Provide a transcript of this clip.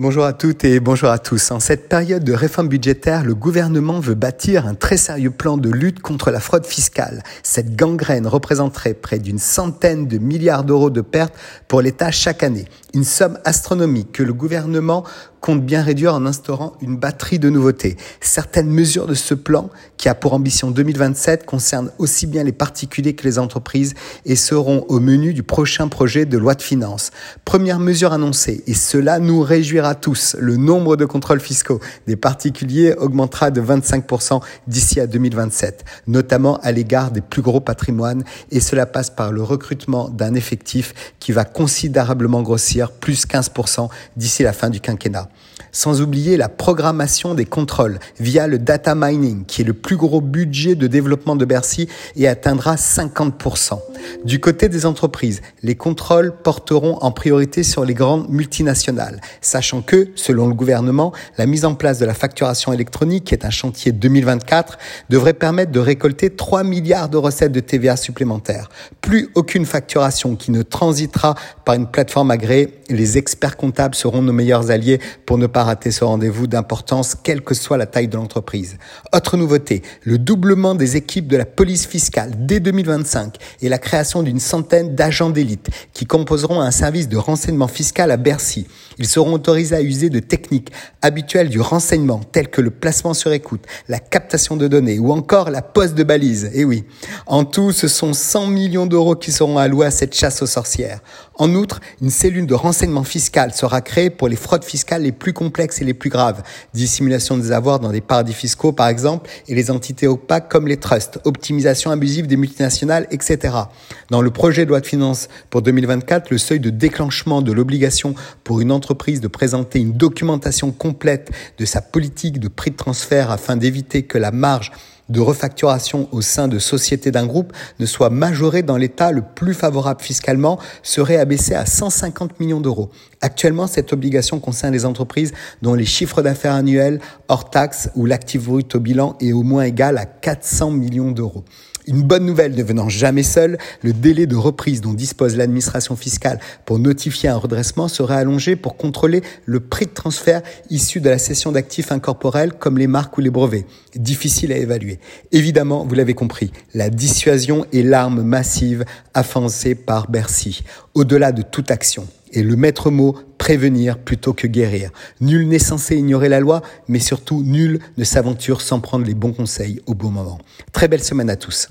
Bonjour à toutes et bonjour à tous. En cette période de réforme budgétaire, le gouvernement veut bâtir un très sérieux plan de lutte contre la fraude fiscale. Cette gangrène représenterait près d'une centaine de milliards d'euros de pertes pour l'État chaque année. Une somme astronomique que le gouvernement compte bien réduire en instaurant une batterie de nouveautés. Certaines mesures de ce plan, qui a pour ambition 2027, concernent aussi bien les particuliers que les entreprises et seront au menu du prochain projet de loi de finances. Première mesure annoncée, et cela nous réjouira tous, le nombre de contrôles fiscaux des particuliers augmentera de 25% d'ici à 2027, notamment à l'égard des plus gros patrimoines, et cela passe par le recrutement d'un effectif qui va considérablement grossir, plus 15% d'ici la fin du quinquennat. Sans oublier la programmation des contrôles via le data mining, qui est le plus gros budget de développement de Bercy et atteindra 50%. Du côté des entreprises, les contrôles porteront en priorité sur les grandes multinationales, sachant que, selon le gouvernement, la mise en place de la facturation électronique, qui est un chantier 2024, devrait permettre de récolter 3 milliards de recettes de TVA supplémentaires. Plus aucune facturation qui ne transitera par une plateforme agréée, les experts comptables seront nos meilleurs alliés pour ne pas rater ce rendez-vous d'importance, quelle que soit la taille de l'entreprise. Autre nouveauté, le doublement des équipes de la police fiscale dès 2025 et la création d'une centaine d'agents d'élite qui composeront un service de renseignement fiscal à Bercy. Ils seront autorisés à user de techniques habituelles du renseignement telles que le placement sur écoute, la captation de données ou encore la pose de balises. Eh oui, en tout, ce sont 100 millions d'euros qui seront alloués à cette chasse aux sorcières. En outre, une cellule de renseignement fiscal sera créée pour les fraudes fiscales les plus complexes et les plus graves. Dissimulation des avoirs dans des paradis fiscaux, par exemple, et les entités opaques comme les trusts, optimisation abusive des multinationales, etc. Dans le projet de loi de finances pour 2024, le seuil de déclenchement de l'obligation pour une entreprise de présenter une documentation complète de sa politique de prix de transfert afin d'éviter que la marge de refacturation au sein de sociétés d'un groupe ne soit majoré dans l'état le plus favorable fiscalement serait abaissé à 150 millions d'euros. Actuellement, cette obligation concerne les entreprises dont les chiffres d'affaires annuels hors taxes ou l'actif brut au bilan est au moins égal à 400 millions d'euros. Une bonne nouvelle ne venant jamais seule, le délai de reprise dont dispose l'administration fiscale pour notifier un redressement serait allongé pour contrôler le prix de transfert issu de la cession d'actifs incorporels comme les marques ou les brevets. Difficile à évaluer. Évidemment, vous l'avez compris, la dissuasion est l'arme massive avancée par Bercy, au-delà de toute action. Et le maître mot, prévenir plutôt que guérir. Nul n'est censé ignorer la loi, mais surtout nul ne s'aventure sans prendre les bons conseils au bon moment. Très belle semaine à tous.